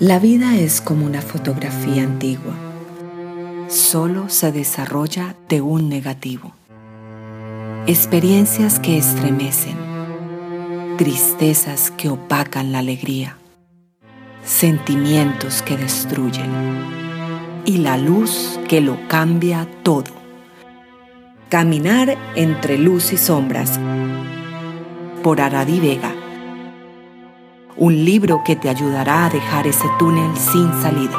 La vida es como una fotografía antigua. Solo se desarrolla de un negativo. Experiencias que estremecen. Tristezas que opacan la alegría. Sentimientos que destruyen. Y la luz que lo cambia todo. Caminar entre luz y sombras. Por Aradi Vega un libro que te ayudará a dejar ese túnel sin salida.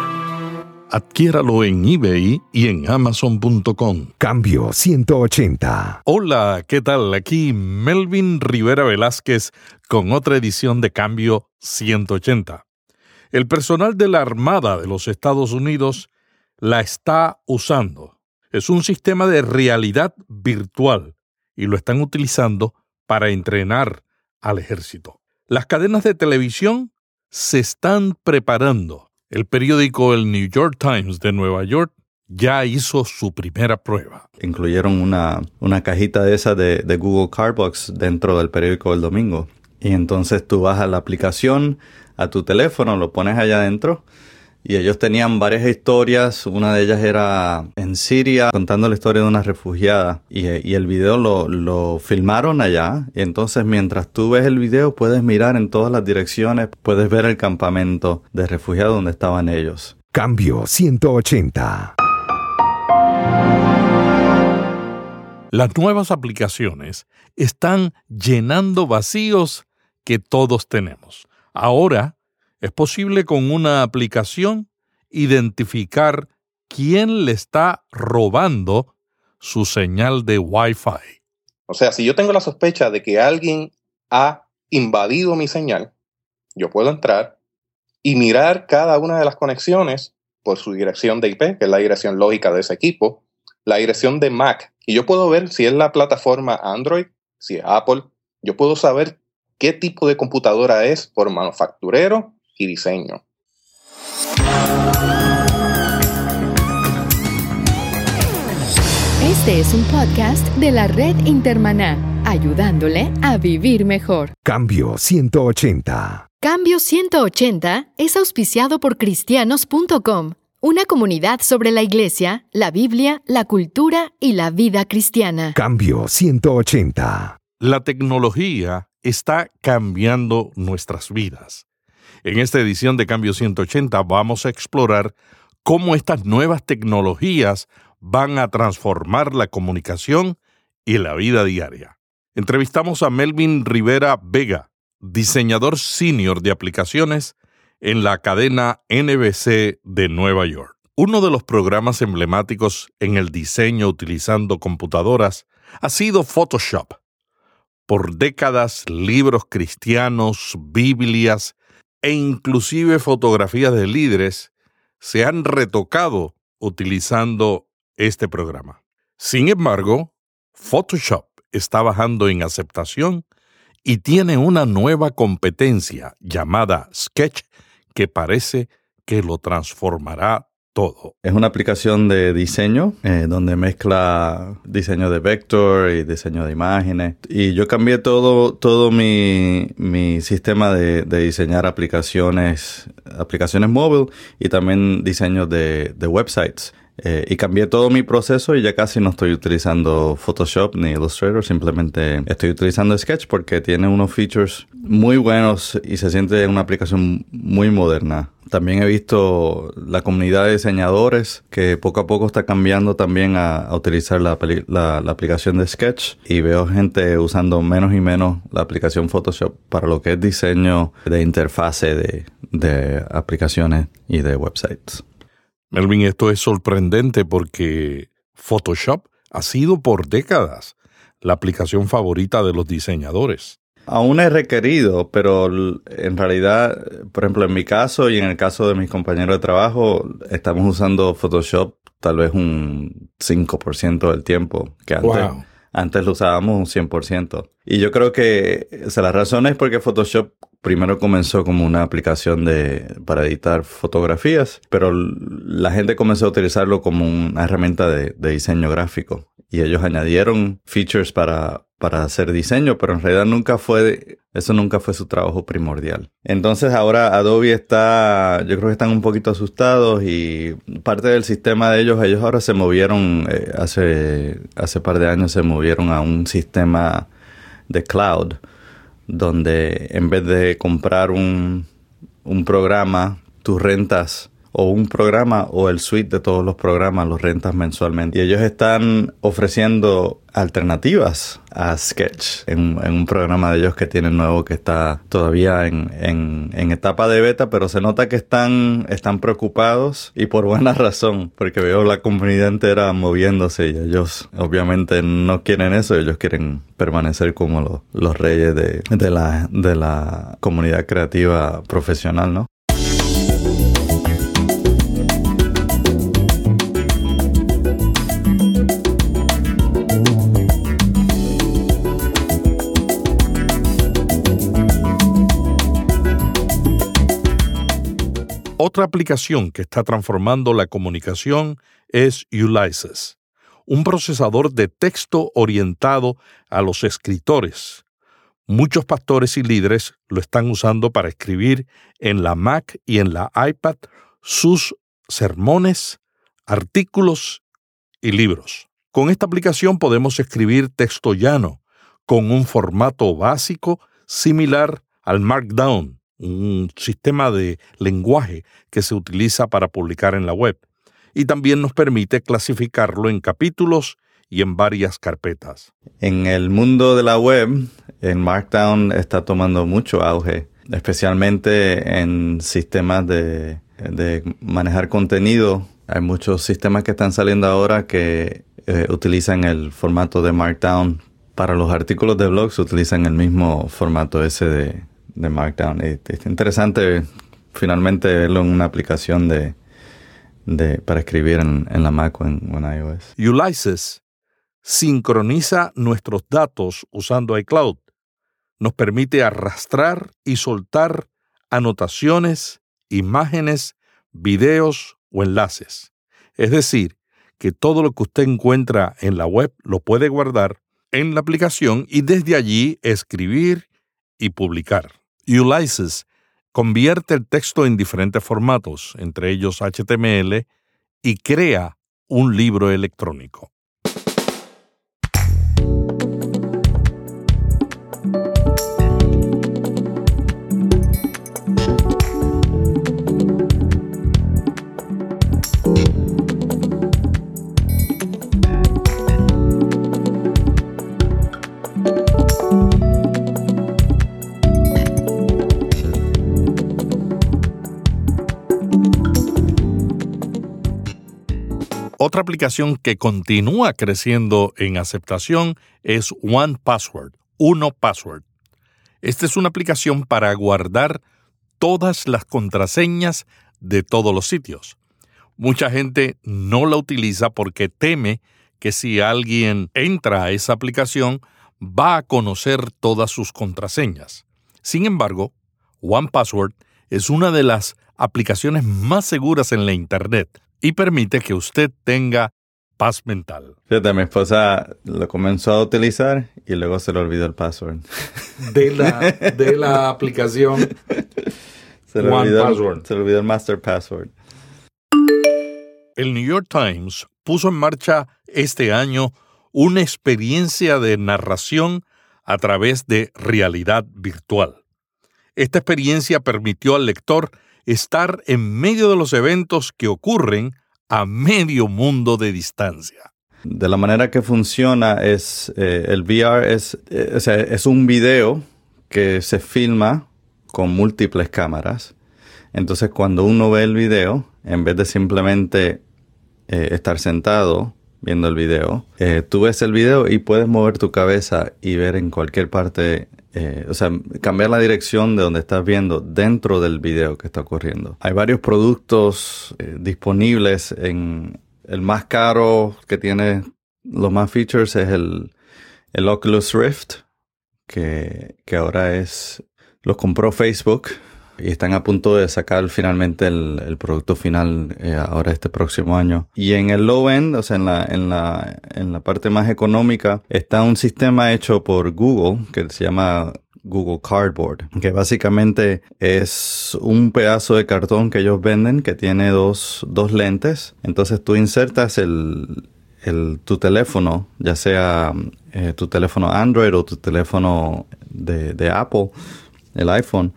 Adquiéralo en eBay y en amazon.com. Cambio 180. Hola, ¿qué tal? Aquí Melvin Rivera Velázquez con otra edición de Cambio 180. El personal de la Armada de los Estados Unidos la está usando. Es un sistema de realidad virtual y lo están utilizando para entrenar al ejército. Las cadenas de televisión se están preparando. El periódico El New York Times de Nueva York ya hizo su primera prueba. Incluyeron una, una cajita de esa de, Google Carbox dentro del periódico El Domingo. Y entonces tú vas a la aplicación, a tu teléfono, lo pones allá adentro y ellos tenían varias historias, una de ellas era en Siria contando la historia de una refugiada y, el video lo, lo, filmaron allá y entonces mientras tú ves el video puedes mirar en todas las direcciones, puedes ver el campamento de refugiados donde estaban ellos. Cambio 180. Las nuevas aplicaciones están llenando vacíos que todos tenemos. Ahora, es posible con una aplicación identificar quién le está robando su señal de Wi-Fi. O sea, si yo tengo la sospecha de que alguien ha invadido mi señal, yo puedo entrar y mirar cada una de las conexiones por su dirección de IP, que es la dirección lógica de ese equipo, la dirección de Mac, y yo puedo ver si es la plataforma Android, si es Apple, yo puedo saber qué tipo de computadora es por manufacturero y diseño. Este es un podcast de la red Intermaná, ayudándole a vivir mejor. Cambio 180. Cambio 180 es auspiciado por cristianos.com, una comunidad sobre la iglesia, la Biblia, la cultura y la vida cristiana. Cambio 180. La tecnología está cambiando nuestras vidas. En esta edición de Cambio 180 vamos a explorar cómo estas nuevas tecnologías van a transformar la comunicación y la vida diaria. Entrevistamos a Melvin Rivera Vega, diseñador senior de aplicaciones en la cadena NBC de Nueva York. Uno de los programas emblemáticos en el diseño utilizando computadoras ha sido Photoshop. Por décadas, libros cristianos, Biblias e inclusive fotografías de líderes se han retocado utilizando este programa. Sin embargo, Photoshop está bajando en aceptación y tiene una nueva competencia llamada Sketch que parece que lo transformará es una aplicación de diseño eh, donde mezcla diseño de vector y diseño de imágenes. Y yo cambié todo, todo mi, sistema de, diseñar aplicaciones, aplicaciones móvil y también diseño de, websites. Eh, y cambié todo mi proceso y ya casi no estoy utilizando Photoshop ni Illustrator, simplemente estoy utilizando Sketch porque tiene unos features muy buenos y se siente una aplicación muy moderna. También he visto la comunidad de diseñadores que poco a poco está cambiando también a, utilizar la, aplicación de Sketch y veo gente usando menos y menos la aplicación Photoshop para lo que es diseño de interfase de, de aplicaciones y de websites. Melvin, esto es sorprendente porque Photoshop ha sido por décadas la aplicación favorita de los diseñadores. Aún es requerido, pero en realidad, por ejemplo, en mi caso y en el caso de mis compañeros de trabajo, estamos usando Photoshop tal vez un 5% del tiempo que antes. Antes lo usábamos un 100%. Y yo creo que la razón es porque Photoshop primero comenzó como una aplicación de, para editar fotografías, pero la gente comenzó a utilizarlo como una herramienta de, diseño gráfico. Y ellos añadieron features para para hacer diseño, pero en realidad nunca fue, eso nunca fue su trabajo primordial. Entonces ahora Adobe está, yo creo que están un poquito asustados y parte del sistema de ellos, ellos ahora se movieron, eh, hace, hace par de años se movieron a un sistema de cloud, donde en vez de comprar un, un programa, tus rentas o un programa o el suite de todos los programas los rentas mensualmente. Y ellos están ofreciendo alternativas a Sketch en, un programa de ellos que tienen nuevo que está todavía en, etapa de beta, pero se nota que están, están preocupados y por buena razón, porque veo la comunidad entera moviéndose y ellos obviamente no quieren eso, ellos quieren permanecer como los, reyes de, la, de la comunidad creativa profesional, ¿no? Otra aplicación que está transformando la comunicación es Ulysses, un procesador de texto orientado a los escritores. Muchos pastores y líderes lo están usando para escribir en la Mac y en la iPad sus sermones, artículos y libros. Con esta aplicación podemos escribir texto llano, con un formato básico similar al Markdown un sistema de lenguaje que se utiliza para publicar en la web, y también nos permite clasificarlo en capítulos y en varias carpetas. En el mundo de la web, en Markdown está tomando mucho auge, especialmente en sistemas de, manejar contenido. Hay muchos sistemas que están saliendo ahora que eh, utilizan el formato de Markdown. Para los artículos de blogs utilizan el mismo formato ese de, de Markdown. Es, interesante finalmente verlo en una aplicación de, para escribir en, la Mac o en, iOS. Ulysses sincroniza nuestros datos usando iCloud. Nos permite arrastrar y soltar anotaciones, imágenes, videos o enlaces. Es decir, que todo lo que usted encuentra en la web lo puede guardar en la aplicación y desde allí escribir y publicar. Ulysses convierte el texto en diferentes formatos, entre ellos HTML, y crea un libro electrónico. Otra aplicación que continúa creciendo en aceptación es One Password. Esta es una aplicación para guardar todas las contraseñas de todos los sitios. Mucha gente no la utiliza porque teme que si alguien entra a esa aplicación va a conocer todas sus contraseñas. Sin embargo, One Password es una de las aplicaciones más seguras en la Internet y permite que usted tenga paz mental. Fíjate, mi esposa lo comenzó a utilizar y luego se le olvidó el password. De la, de la aplicación se le, olvidó, se le olvidó el master password. El New York Times puso en marcha este año una experiencia de narración a través de realidad virtual. Esta experiencia permitió al lector estar en medio de los eventos que ocurren a medio mundo de distancia. De la manera que funciona es, eh, el VR es, eh, es un video que se filma con múltiples cámaras. Entonces cuando uno ve el video, en vez de simplemente eh, estar sentado viendo el video, tú ves el video y puedes mover tu cabeza y ver en cualquier parte eh, o sea, cambiar la dirección de donde estás viendo dentro del video que está ocurriendo. Hay varios productos eh, disponibles en el más caro que tiene los más features es el, el Oculus Rift, que, que ahora es, lo compró Facebook y están a punto de sacar finalmente el, el producto final eh, ahora este próximo año. Y en el low end, o sea, en la, en la, en la parte más económica, está un sistema hecho por Google que se llama Google Cardboard, que básicamente es un pedazo de cartón que ellos venden que tiene dos, dos lentes. Entonces tú insertas el, el, tu teléfono, ya sea eh, tu teléfono Android o tu teléfono de, de Apple, el iPhone,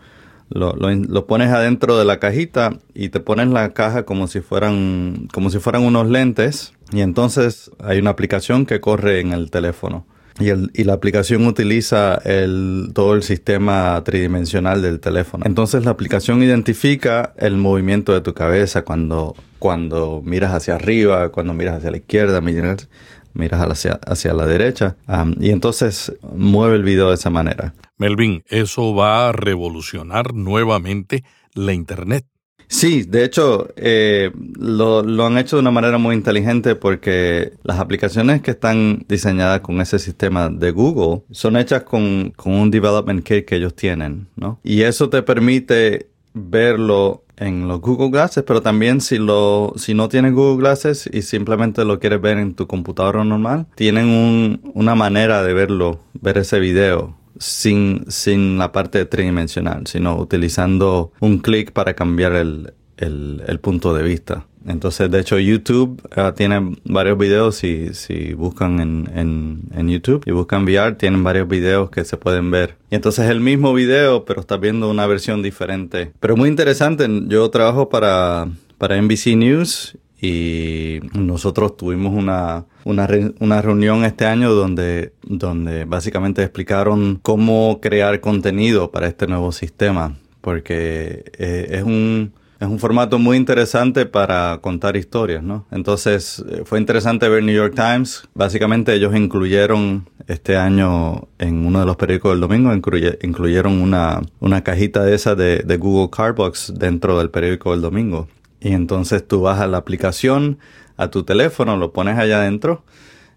lo, lo, pones adentro de la cajita y te pones la caja como si fueran, como si fueran unos lentes. Y entonces hay una aplicación que corre en el teléfono. Y, el, y, la aplicación utiliza el, todo el sistema tridimensional del teléfono. Entonces la aplicación identifica el movimiento de tu cabeza cuando, cuando miras hacia arriba, cuando miras hacia la izquierda, miras, miras hacia, hacia la derecha. Um, y entonces mueve el video de esa manera. Melvin, eso va a revolucionar nuevamente la Internet. Sí, de hecho, eh, lo, lo, han hecho de una manera muy inteligente porque las aplicaciones que están diseñadas con ese sistema de Google son hechas con, con un development kit que ellos tienen, ¿no? Y eso te permite verlo en los Google Glasses, pero también si lo si no tienes Google Glasses y simplemente lo quieres ver en tu computadora normal, tienen un, una manera de verlo, ver ese video sin, sin la parte tridimensional, sino utilizando un clic para cambiar el, el, el, punto de vista. Entonces, de hecho, YouTube uh, tiene varios videos, si, si buscan en, en, en, YouTube y buscan VR, tienen varios videos que se pueden ver. Y entonces el mismo video, pero estás viendo una versión diferente. Pero muy interesante, yo trabajo para, para NBC News y nosotros tuvimos una, una, re, una, reunión este año donde, donde básicamente explicaron cómo crear contenido para este nuevo sistema, porque eh, es un es un formato muy interesante para contar historias, ¿no? Entonces eh, fue interesante ver New York Times. Básicamente ellos incluyeron este año en uno de los periódicos del domingo, incluye, incluyeron una, una cajita de esa de, de Google Cardbox dentro del periódico del domingo. Y entonces tú vas a la aplicación, a tu teléfono, lo pones allá adentro.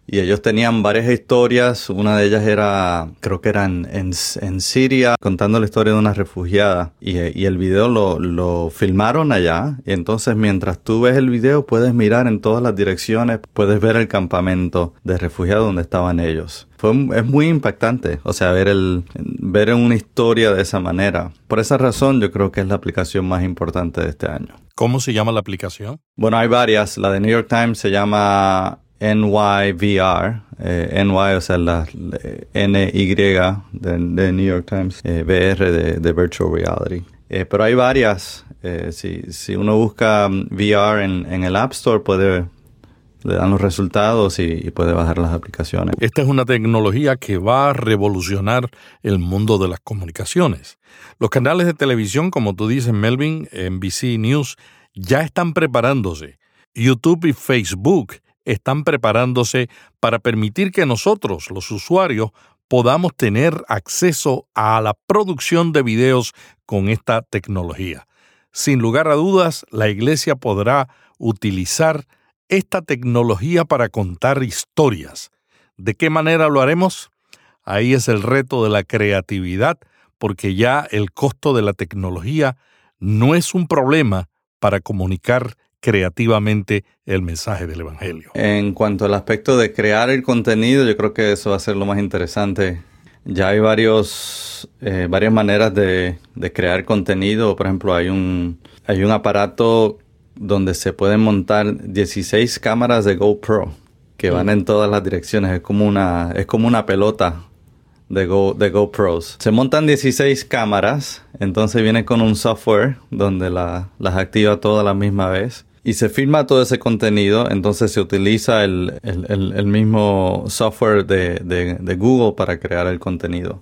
Y ellos tenían varias historias. Una de ellas era, creo que era en, en, en Siria, contando la historia de una refugiada. Y, y, el video lo, lo filmaron allá. Y entonces mientras tú ves el video puedes mirar en todas las direcciones, puedes ver el campamento de refugiados donde estaban ellos. Fue, es muy impactante, o sea, ver, el, ver una historia de esa manera. Por esa razón yo creo que es la aplicación más importante de este año. ¿Cómo se llama la aplicación? Bueno, hay varias. La de New York Times se llama NYVR, eh, NY, o sea, la, la NY de, de, New York Times, eh, VR de, de, Virtual Reality. Eh, pero hay varias. Eh, si, si, uno busca mm, VR en, en, el App Store, puede le dan los resultados y, y, puede bajar las aplicaciones. Esta es una tecnología que va a revolucionar el mundo de las comunicaciones. Los canales de televisión, como tú dices, Melvin, NBC News, ya están preparándose. YouTube y Facebook están preparándose para permitir que nosotros, los usuarios, podamos tener acceso a la producción de videos con esta tecnología. Sin lugar a dudas, la Iglesia podrá utilizar esta tecnología para contar historias. ¿De qué manera lo haremos? Ahí es el reto de la creatividad, porque ya el costo de la tecnología no es un problema para comunicar creativamente el mensaje del Evangelio. En cuanto al aspecto de crear el contenido, yo creo que eso va a ser lo más interesante. Ya hay varios, eh, varias maneras de, de, crear contenido. Por ejemplo, hay un, hay un aparato donde se pueden montar 16 cámaras de GoPro que van en todas las direcciones. Es como una, es como una pelota de, Go, de GoPros. Se montan 16 cámaras, entonces viene con un software donde la, las activa todas a la misma vez y se filma todo ese contenido, entonces se utiliza el, el, el, el mismo software de, de, Google para crear el contenido.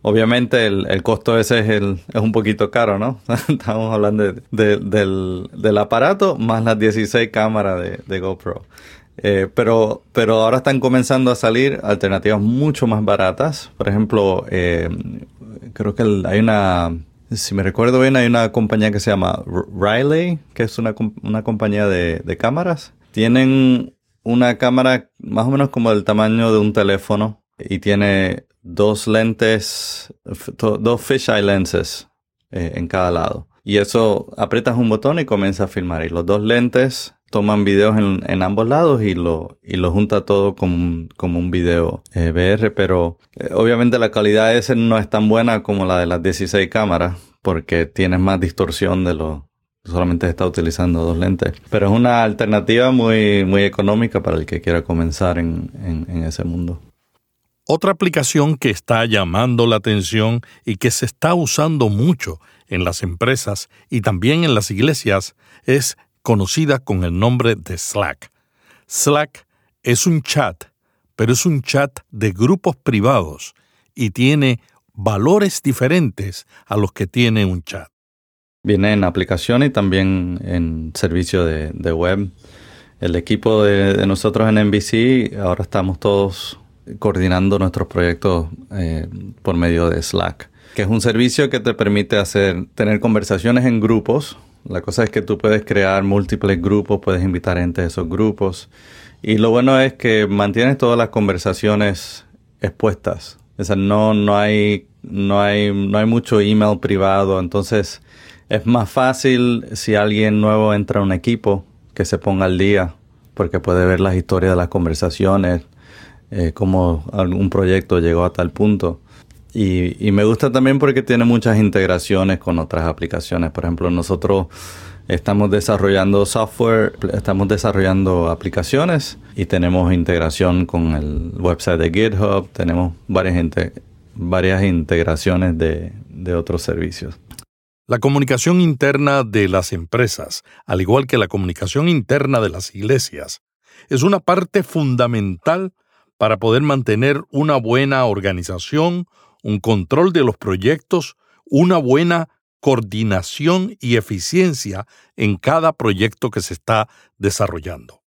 Obviamente el, costo ese es, es un poquito caro, ¿no? Estamos hablando de, del, del, aparato más las 16 cámaras de, GoPro. Eh, pero, pero ahora están comenzando a salir alternativas mucho más baratas. Por ejemplo, eh, creo que hay una si me recuerdo bien, hay una compañía que se llama Riley, que es una, una compañía de, de, cámaras. Tienen una cámara más o menos como del tamaño de un teléfono y tiene dos lentes, dos fisheye lenses eh, en cada lado. Y eso aprietas un botón y comienza a filmar. Y los dos lentes toman videos en, ambos lados y lo, y lo junta todo como un, como un video eh, VR, pero eh, obviamente la calidad ese no es tan buena como la de las 16 cámaras porque tienes más distorsión de lo solamente está utilizando dos lentes. Pero es una alternativa muy, muy económica para el que quiera comenzar en, en ese mundo. Otra aplicación que está llamando la atención y que se está usando mucho en las empresas y también en las iglesias es conocida con el nombre de Slack. Slack es un chat, pero es un chat de grupos privados y tiene valores diferentes a los que tiene un chat. Viene en aplicación y también en servicio de, web. El equipo de, nosotros en NBC, ahora estamos todos coordinando nuestros proyectos eh, por medio de Slack, que es un servicio que te permite hacer, tener conversaciones en grupos la cosa es que tú puedes crear múltiples grupos, puedes invitar gente de esos grupos. Y lo bueno es que mantienes todas las conversaciones expuestas. O sea, no, no, hay, no, hay, no hay mucho email privado. Entonces, es más fácil si alguien nuevo entra a un equipo que se ponga al día, porque puede ver las historias de las conversaciones, eh, cómo algún proyecto llegó a tal punto. Y, me gusta también porque tiene muchas integraciones con otras aplicaciones. Por ejemplo, nosotros estamos desarrollando software, estamos desarrollando aplicaciones y tenemos integración con el website de GitHub, tenemos varias, varias integraciones de, de otros servicios. La comunicación interna de las empresas, al igual que la comunicación interna de las iglesias, es una parte fundamental para poder mantener una buena organización, un control de los proyectos, una buena coordinación y eficiencia en cada proyecto que se está desarrollando.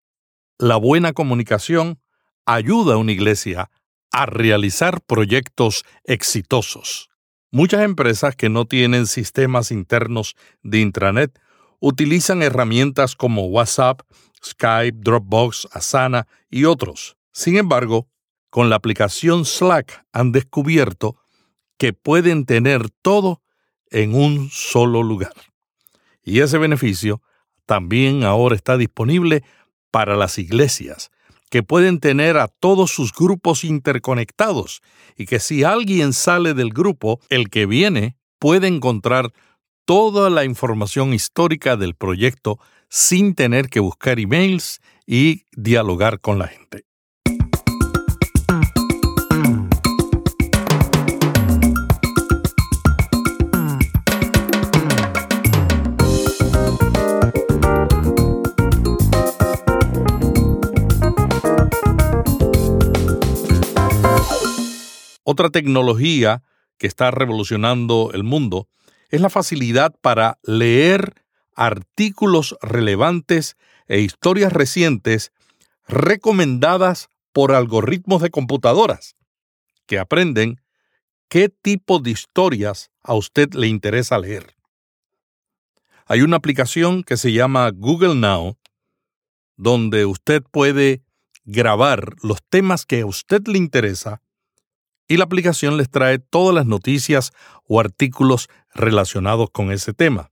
La buena comunicación ayuda a una iglesia a realizar proyectos exitosos. Muchas empresas que no tienen sistemas internos de intranet utilizan herramientas como WhatsApp, Skype, Dropbox, Asana y otros. Sin embargo, con la aplicación Slack han descubierto que pueden tener todo en un solo lugar. Y ese beneficio también ahora está disponible para las iglesias, que pueden tener a todos sus grupos interconectados y que si alguien sale del grupo, el que viene puede encontrar toda la información histórica del proyecto sin tener que buscar emails y dialogar con la gente. Otra tecnología que está revolucionando el mundo es la facilidad para leer artículos relevantes e historias recientes recomendadas por algoritmos de computadoras que aprenden qué tipo de historias a usted le interesa leer. Hay una aplicación que se llama Google Now, donde usted puede grabar los temas que a usted le interesa y la aplicación les trae todas las noticias o artículos relacionados con ese tema.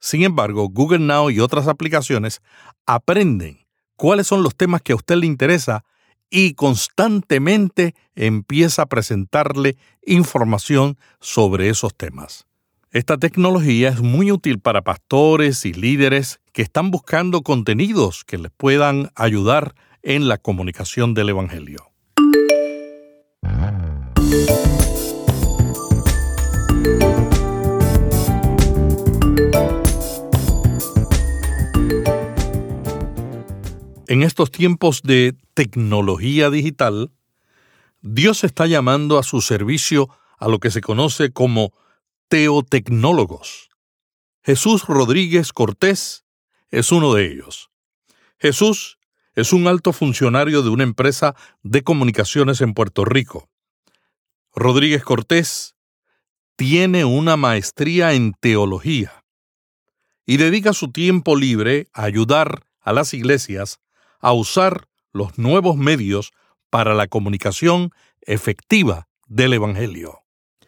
Sin embargo, Google Now y otras aplicaciones aprenden cuáles son los temas que a usted le interesa y constantemente empieza a presentarle información sobre esos temas. Esta tecnología es muy útil para pastores y líderes que están buscando contenidos que les puedan ayudar en la comunicación del Evangelio. En estos tiempos de tecnología digital, Dios está llamando a su servicio a lo que se conoce como teotecnólogos. Jesús Rodríguez Cortés es uno de ellos. Jesús es un alto funcionario de una empresa de comunicaciones en Puerto Rico. Rodríguez Cortés tiene una maestría en teología y dedica su tiempo libre a ayudar a las iglesias a usar los nuevos medios para la comunicación efectiva del Evangelio.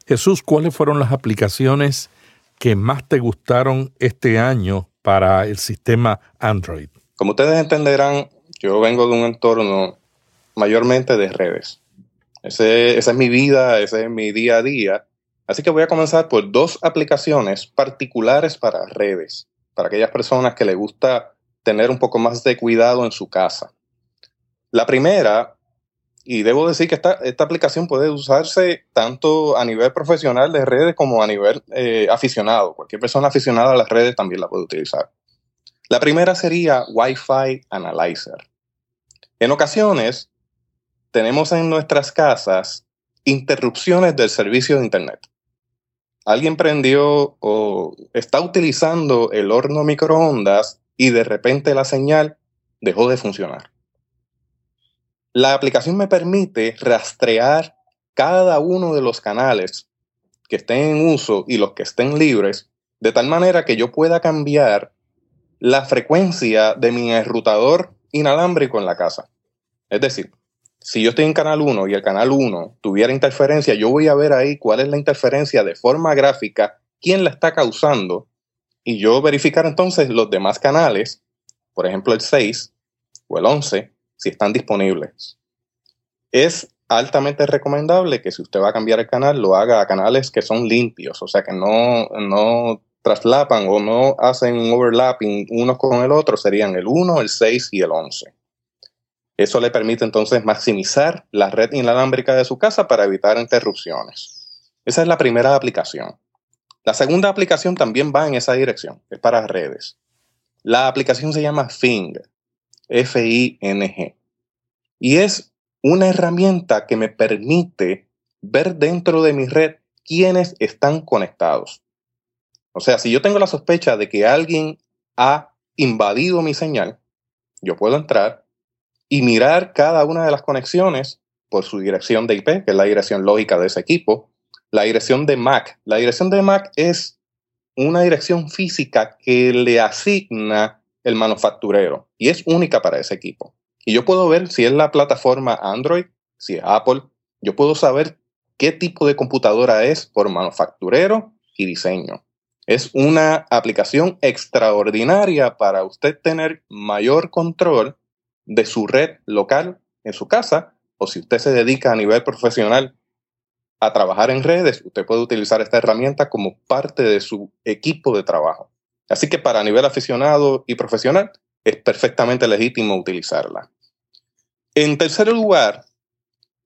Jesús, ¿cuáles fueron las aplicaciones que más te gustaron este año para el sistema Android? Como ustedes entenderán, yo vengo de un entorno mayormente de redes. Esa es mi vida, ese es mi día a día. Así que voy a comenzar por dos aplicaciones particulares para redes, para aquellas personas que les gusta tener un poco más de cuidado en su casa. La primera, y debo decir que esta, esta aplicación puede usarse tanto a nivel profesional de redes como a nivel eh, aficionado. Cualquier persona aficionada a las redes también la puede utilizar. La primera sería Wi-Fi Analyzer. En ocasiones, tenemos en nuestras casas interrupciones del servicio de Internet. Alguien prendió o está utilizando el horno microondas y de repente la señal dejó de funcionar. La aplicación me permite rastrear cada uno de los canales que estén en uso y los que estén libres, de tal manera que yo pueda cambiar la frecuencia de mi enrutador inalámbrico en la casa. Es decir, si yo estoy en canal 1 y el canal 1 tuviera interferencia, yo voy a ver ahí cuál es la interferencia de forma gráfica, quién la está causando, y yo verificar entonces los demás canales, por ejemplo el 6 o el 11, si están disponibles. Es altamente recomendable que si usted va a cambiar el canal, lo haga a canales que son limpios, o sea que no, no traslapan o no hacen un overlapping unos con el otro, serían el 1, el 6 y el 11. Eso le permite entonces maximizar la red inalámbrica de su casa para evitar interrupciones. Esa es la primera aplicación. La segunda aplicación también va en esa dirección, es para redes. La aplicación se llama Fing, F-I-N-G, y es una herramienta que me permite ver dentro de mi red quiénes están conectados. O sea, si yo tengo la sospecha de que alguien ha invadido mi señal, yo puedo entrar y mirar cada una de las conexiones por su dirección de IP, que es la dirección lógica de ese equipo, la dirección de MAC. La dirección de MAC es una dirección física que le asigna el manufacturero y es única para ese equipo. Y yo puedo ver si es la plataforma Android, si es Apple, yo puedo saber qué tipo de computadora es por manufacturero y diseño. Es una aplicación extraordinaria para usted tener mayor control de su red local en su casa, o si usted se dedica a nivel profesional a trabajar en redes, usted puede utilizar esta herramienta como parte de su equipo de trabajo. Así que para nivel aficionado y profesional es perfectamente legítimo utilizarla. En tercer lugar,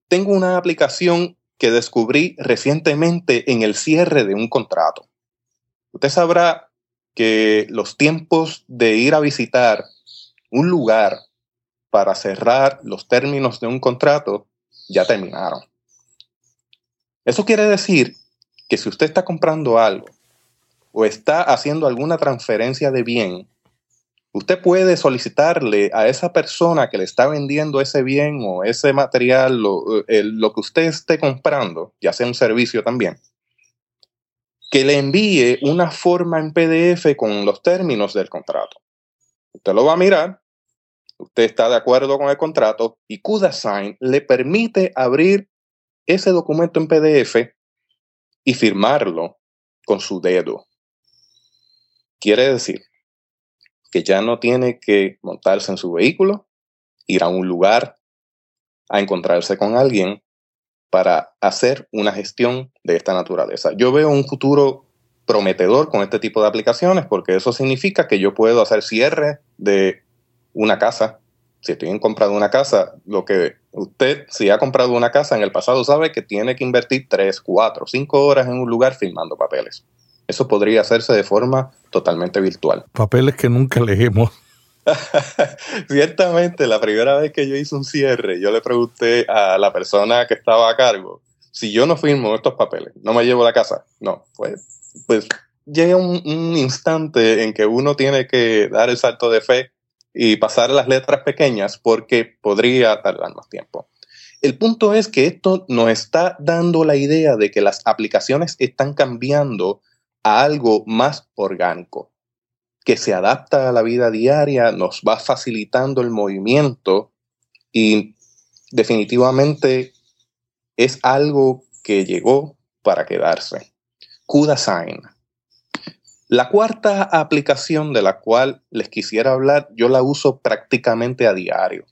tengo una aplicación que descubrí recientemente en el cierre de un contrato. Usted sabrá que los tiempos de ir a visitar un lugar para cerrar los términos de un contrato ya terminaron. Eso quiere decir que si usted está comprando algo o está haciendo alguna transferencia de bien, usted puede solicitarle a esa persona que le está vendiendo ese bien o ese material, lo, lo que usted esté comprando, ya sea un servicio también, que le envíe una forma en PDF con los términos del contrato. Usted lo va a mirar usted está de acuerdo con el contrato y CUDASign le permite abrir ese documento en PDF y firmarlo con su dedo. Quiere decir que ya no tiene que montarse en su vehículo, ir a un lugar a encontrarse con alguien para hacer una gestión de esta naturaleza. Yo veo un futuro prometedor con este tipo de aplicaciones porque eso significa que yo puedo hacer cierre de una casa. Si estoy en compra de una casa, lo que usted, si ha comprado una casa en el pasado, sabe que tiene que invertir 3, 4, 5 horas en un lugar firmando papeles. Eso podría hacerse de forma totalmente virtual. Papeles que nunca leemos. Ciertamente, la primera vez que yo hice un cierre, yo le pregunté a la persona que estaba a cargo, si yo no firmo estos papeles, ¿no me llevo la casa? No, pues, pues llega un, un instante en que uno tiene que dar el salto de fe y pasar las letras pequeñas porque podría tardar más tiempo. El punto es que esto nos está dando la idea de que las aplicaciones están cambiando a algo más orgánico, que se adapta a la vida diaria, nos va facilitando el movimiento y definitivamente es algo que llegó para quedarse. CUDA Sign. La cuarta aplicación de la cual les quisiera hablar, yo la uso prácticamente a diario.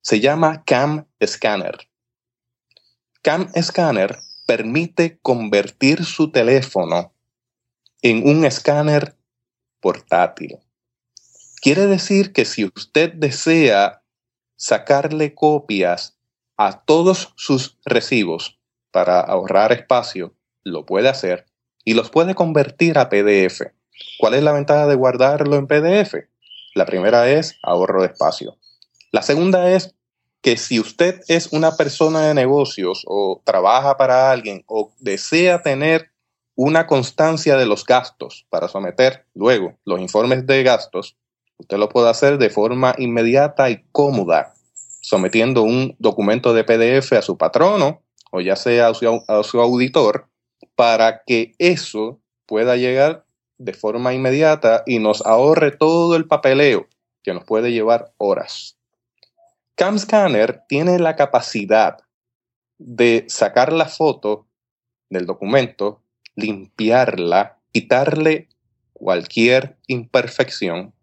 Se llama Cam Scanner. Cam Scanner permite convertir su teléfono en un escáner portátil. Quiere decir que si usted desea sacarle copias a todos sus recibos para ahorrar espacio, lo puede hacer y los puede convertir a PDF. ¿Cuál es la ventaja de guardarlo en PDF? La primera es ahorro de espacio. La segunda es que si usted es una persona de negocios o trabaja para alguien o desea tener una constancia de los gastos para someter luego los informes de gastos, usted lo puede hacer de forma inmediata y cómoda, sometiendo un documento de PDF a su patrono o ya sea a su, a su auditor para que eso pueda llegar de forma inmediata y nos ahorre todo el papeleo que nos puede llevar horas. CamScanner tiene la capacidad de sacar la foto del documento, limpiarla, quitarle cualquier imperfección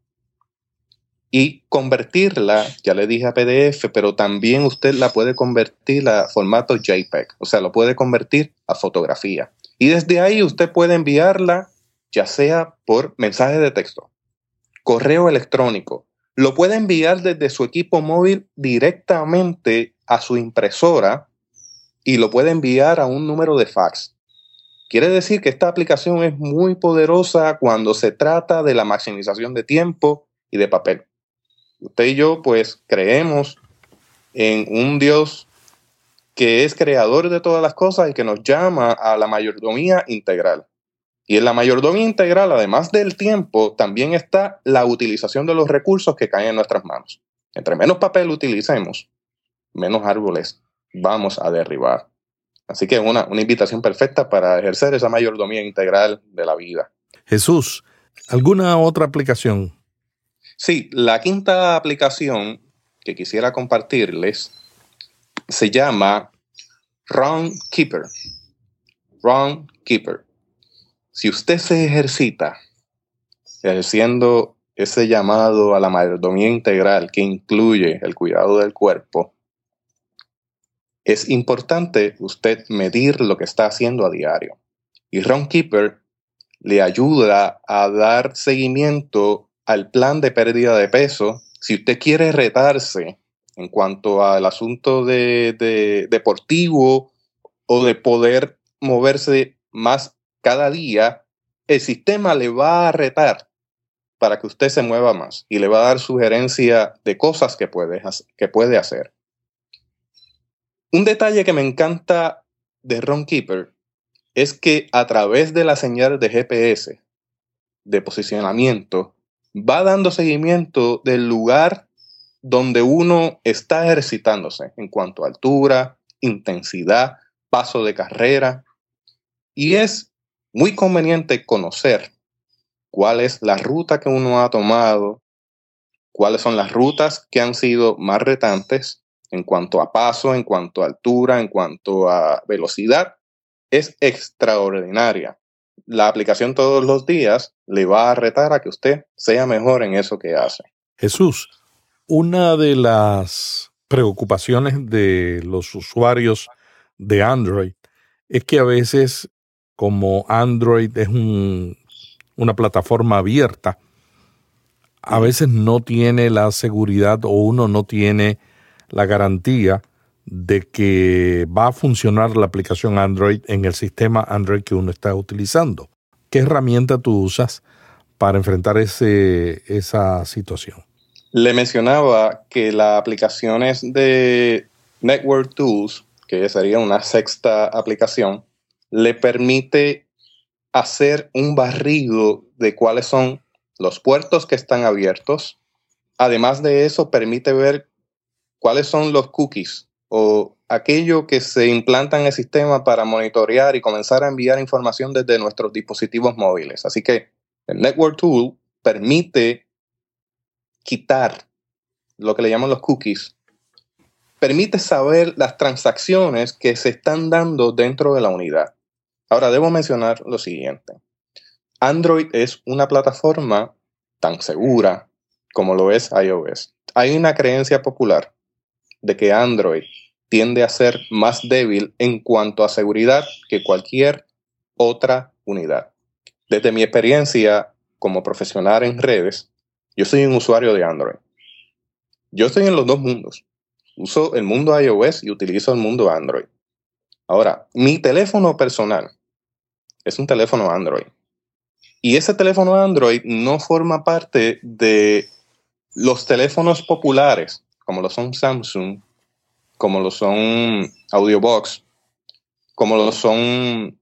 y convertirla, ya le dije a PDF, pero también usted la puede convertir a formato JPEG, o sea, lo puede convertir a fotografía. Y desde ahí usted puede enviarla ya sea por mensaje de texto, correo electrónico, lo puede enviar desde su equipo móvil directamente a su impresora y lo puede enviar a un número de fax. Quiere decir que esta aplicación es muy poderosa cuando se trata de la maximización de tiempo y de papel. Usted y yo pues creemos en un Dios que es creador de todas las cosas y que nos llama a la mayordomía integral. Y en la mayordomía integral, además del tiempo, también está la utilización de los recursos que caen en nuestras manos. Entre menos papel utilicemos, menos árboles vamos a derribar. Así que una, una invitación perfecta para ejercer esa mayordomía integral de la vida. Jesús, ¿alguna otra aplicación? Sí, la quinta aplicación que quisiera compartirles se llama Wrong Keeper. Wrong Keeper. Si usted se ejercita ejerciendo ese llamado a la mayordomía integral que incluye el cuidado del cuerpo, es importante usted medir lo que está haciendo a diario. Y Ron Keeper le ayuda a dar seguimiento al plan de pérdida de peso. Si usted quiere retarse en cuanto al asunto de, deportivo o de poder moverse más cada día, el sistema le va a retar para que usted se mueva más y le va a dar sugerencia de cosas que puede, que puede hacer. Un detalle que me encanta de Ron Keeper es que a través de la señal de GPS de posicionamiento va dando seguimiento del lugar donde uno está ejercitándose en cuanto a altura, intensidad, paso de carrera. Y es muy conveniente conocer cuál es la ruta que uno ha tomado, cuáles son las rutas que han sido más retantes en cuanto a paso, en cuanto a altura, en cuanto a velocidad. Es extraordinaria. La aplicación todos los días le va a retar a que usted sea mejor en eso que hace. Jesús, una de las preocupaciones de los usuarios de Android es que a veces, como Android es una plataforma abierta, a veces no tiene la seguridad o uno no tiene la garantía de que va a funcionar la aplicación Android en el sistema Android que uno está utilizando. ¿Qué herramienta tú usas para enfrentar ese, esa situación? Le mencionaba que las aplicaciones de Network Tools, que sería una sexta aplicación, le permite hacer un barrido de cuáles son los puertos que están abiertos. Además de eso, permite ver cuáles son los cookies o aquello que se implanta en el sistema para monitorear y comenzar a enviar información desde nuestros dispositivos móviles. Así que el Network Tool permite quitar lo que le llaman los cookies, permite saber las transacciones que se están dando dentro de la unidad. Ahora, debo mencionar lo siguiente. Android es una plataforma tan segura como lo es iOS. Hay una creencia popular de que Android tiende a ser más débil en cuanto a seguridad que cualquier otra unidad. Desde mi experiencia como profesional en redes, yo soy un usuario de Android. Yo estoy en los dos mundos. Uso el mundo iOS y utilizo el mundo Android. Ahora, mi teléfono personal es un teléfono Android. Y ese teléfono Android no forma parte de los teléfonos populares, como lo son Samsung, como lo son Audiobox, como lo son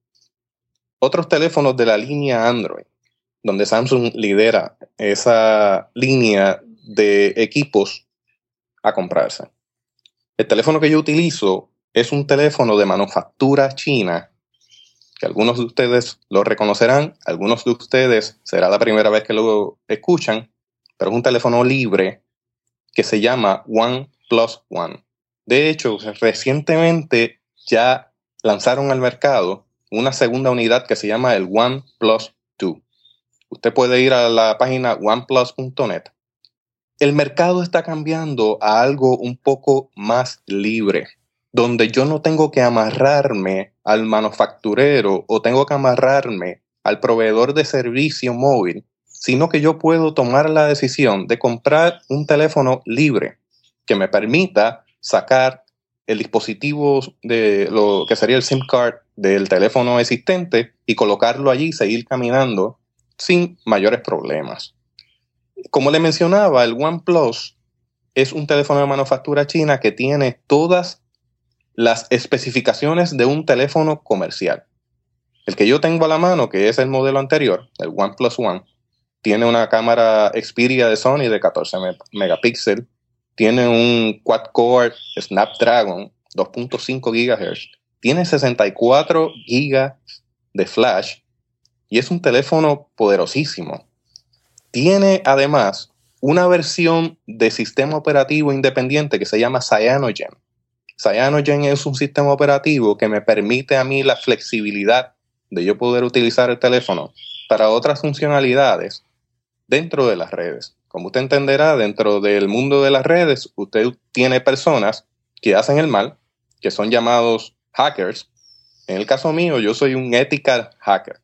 otros teléfonos de la línea Android, donde Samsung lidera esa línea de equipos a comprarse. El teléfono que yo utilizo es un teléfono de manufactura china, que algunos de ustedes lo reconocerán, algunos de ustedes será la primera vez que lo escuchan, pero es un teléfono libre que se llama OnePlus One. De hecho, recientemente ya lanzaron al mercado una segunda unidad que se llama el OnePlus 2. Usted puede ir a la página oneplus.net. El mercado está cambiando a algo un poco más libre donde yo no tengo que amarrarme al manufacturero o tengo que amarrarme al proveedor de servicio móvil, sino que yo puedo tomar la decisión de comprar un teléfono libre que me permita sacar el dispositivo de lo que sería el SIM card del teléfono existente y colocarlo allí y seguir caminando sin mayores problemas. Como le mencionaba, el OnePlus es un teléfono de manufactura china que tiene todas las especificaciones de un teléfono comercial. El que yo tengo a la mano, que es el modelo anterior, el OnePlus One, tiene una cámara Xperia de Sony de 14 megapíxeles, tiene un quad-core Snapdragon 2.5 GHz, tiene 64 GB de flash y es un teléfono poderosísimo. Tiene además una versión de sistema operativo independiente que se llama Cyanogen Cyanogen es un sistema operativo que me permite a mí la flexibilidad de yo poder utilizar el teléfono para otras funcionalidades dentro de las redes. Como usted entenderá, dentro del mundo de las redes, usted tiene personas que hacen el mal, que son llamados hackers. En el caso mío, yo soy un ethical hacker.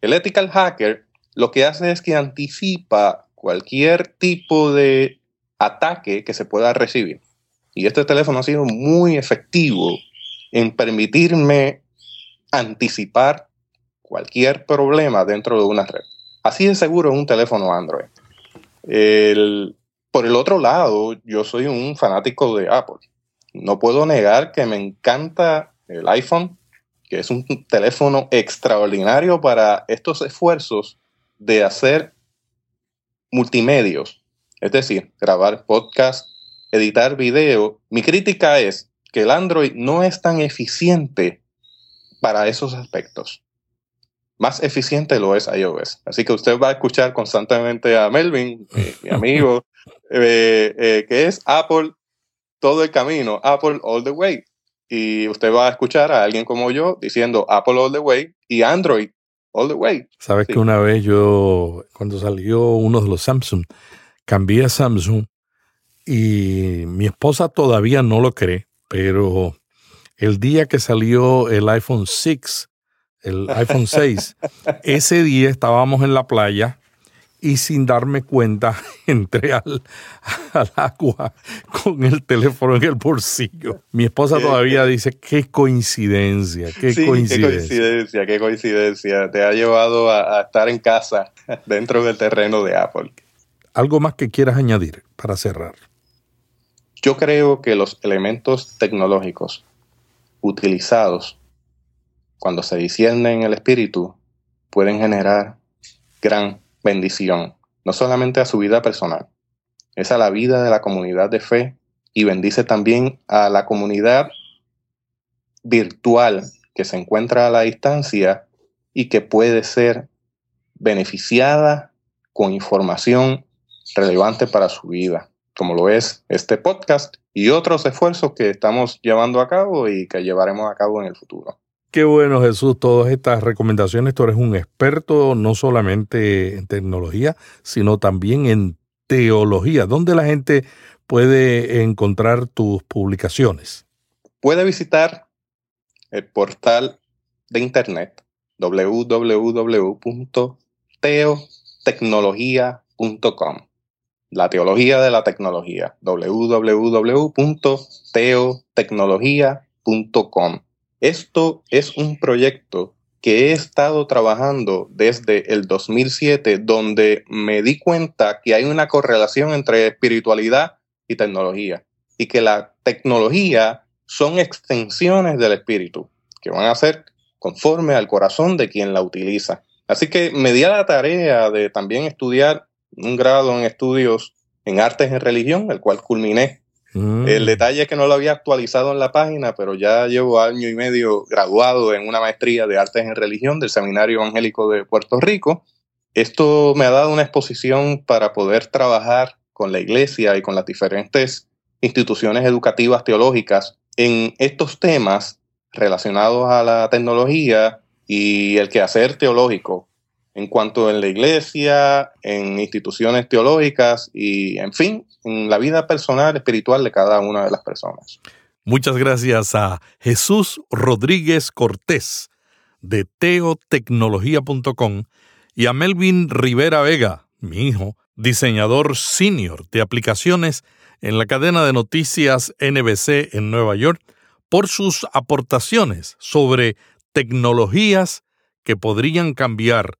El ethical hacker lo que hace es que anticipa cualquier tipo de ataque que se pueda recibir. Y este teléfono ha sido muy efectivo en permitirme anticipar cualquier problema dentro de una red. Así de seguro es un teléfono Android. por el otro lado, yo soy un fanático de Apple. No puedo negar que me encanta el iPhone, que es un teléfono extraordinario para estos esfuerzos de hacer multimedios, es decir, grabar podcast, editar video, mi crítica es que el Android no es tan eficiente para esos aspectos. Más eficiente lo es iOS. Así que usted va a escuchar constantemente a Melvin, mi, amigo, eh, eh, que es Apple todo el camino, Apple all the way. Y usted va a escuchar a alguien como yo diciendo Apple all the way y Android all the way. Sabes que una vez yo, cuando salió uno de los Samsung, cambié a Samsung y mi esposa todavía no lo cree, pero el día que salió el iPhone 6, el iPhone 6, ese día estábamos en la playa y sin darme cuenta entré al, agua con el teléfono en el bolsillo. Mi esposa todavía dice, qué coincidencia, qué coincidencia. Qué coincidencia, qué coincidencia. Te ha llevado a estar en casa dentro del terreno de Apple. ¿Algo más que quieras añadir para cerrar? Yo creo que los elementos tecnológicos utilizados cuando se disciernen en el espíritu pueden generar gran bendición, no solamente a su vida personal, es a la vida de la comunidad de fe y bendice también a la comunidad virtual que se encuentra a la distancia y que puede ser beneficiada con información relevante para su vida como lo es este podcast y otros esfuerzos que estamos llevando a cabo y que llevaremos a cabo en el futuro. Qué bueno, Jesús, todas estas recomendaciones. Tú eres un experto no solamente en tecnología, sino también en teología. ¿Dónde la gente puede encontrar tus publicaciones? Puede visitar el portal de internet www.teotecnología.com. La teología de la tecnología www.teotecnología.com. Esto es un proyecto que he estado trabajando desde el 2007, donde me di cuenta que hay una correlación entre espiritualidad y tecnología, y que la tecnología son extensiones del espíritu, que van a ser conforme al corazón de quien la utiliza. Así que me di a la tarea de también estudiar un grado en estudios en artes en religión, el cual culminé Mm. El detalle es que no lo había actualizado en la página, pero ya llevo año y medio graduado en una maestría de artes en religión del Seminario Evangélico de Puerto Rico. Esto me ha dado una exposición para poder trabajar con la iglesia y con las diferentes instituciones educativas teológicas en estos temas relacionados a la tecnología y el quehacer teológico en cuanto en la iglesia, en instituciones teológicas y, en fin, en la vida personal, espiritual de cada una de las personas. Muchas gracias a Jesús Rodríguez Cortés de teotecnología.com y a Melvin Rivera Vega, mi hijo, diseñador senior de aplicaciones en la cadena de noticias NBC en Nueva York, por sus aportaciones sobre tecnologías que podrían cambiar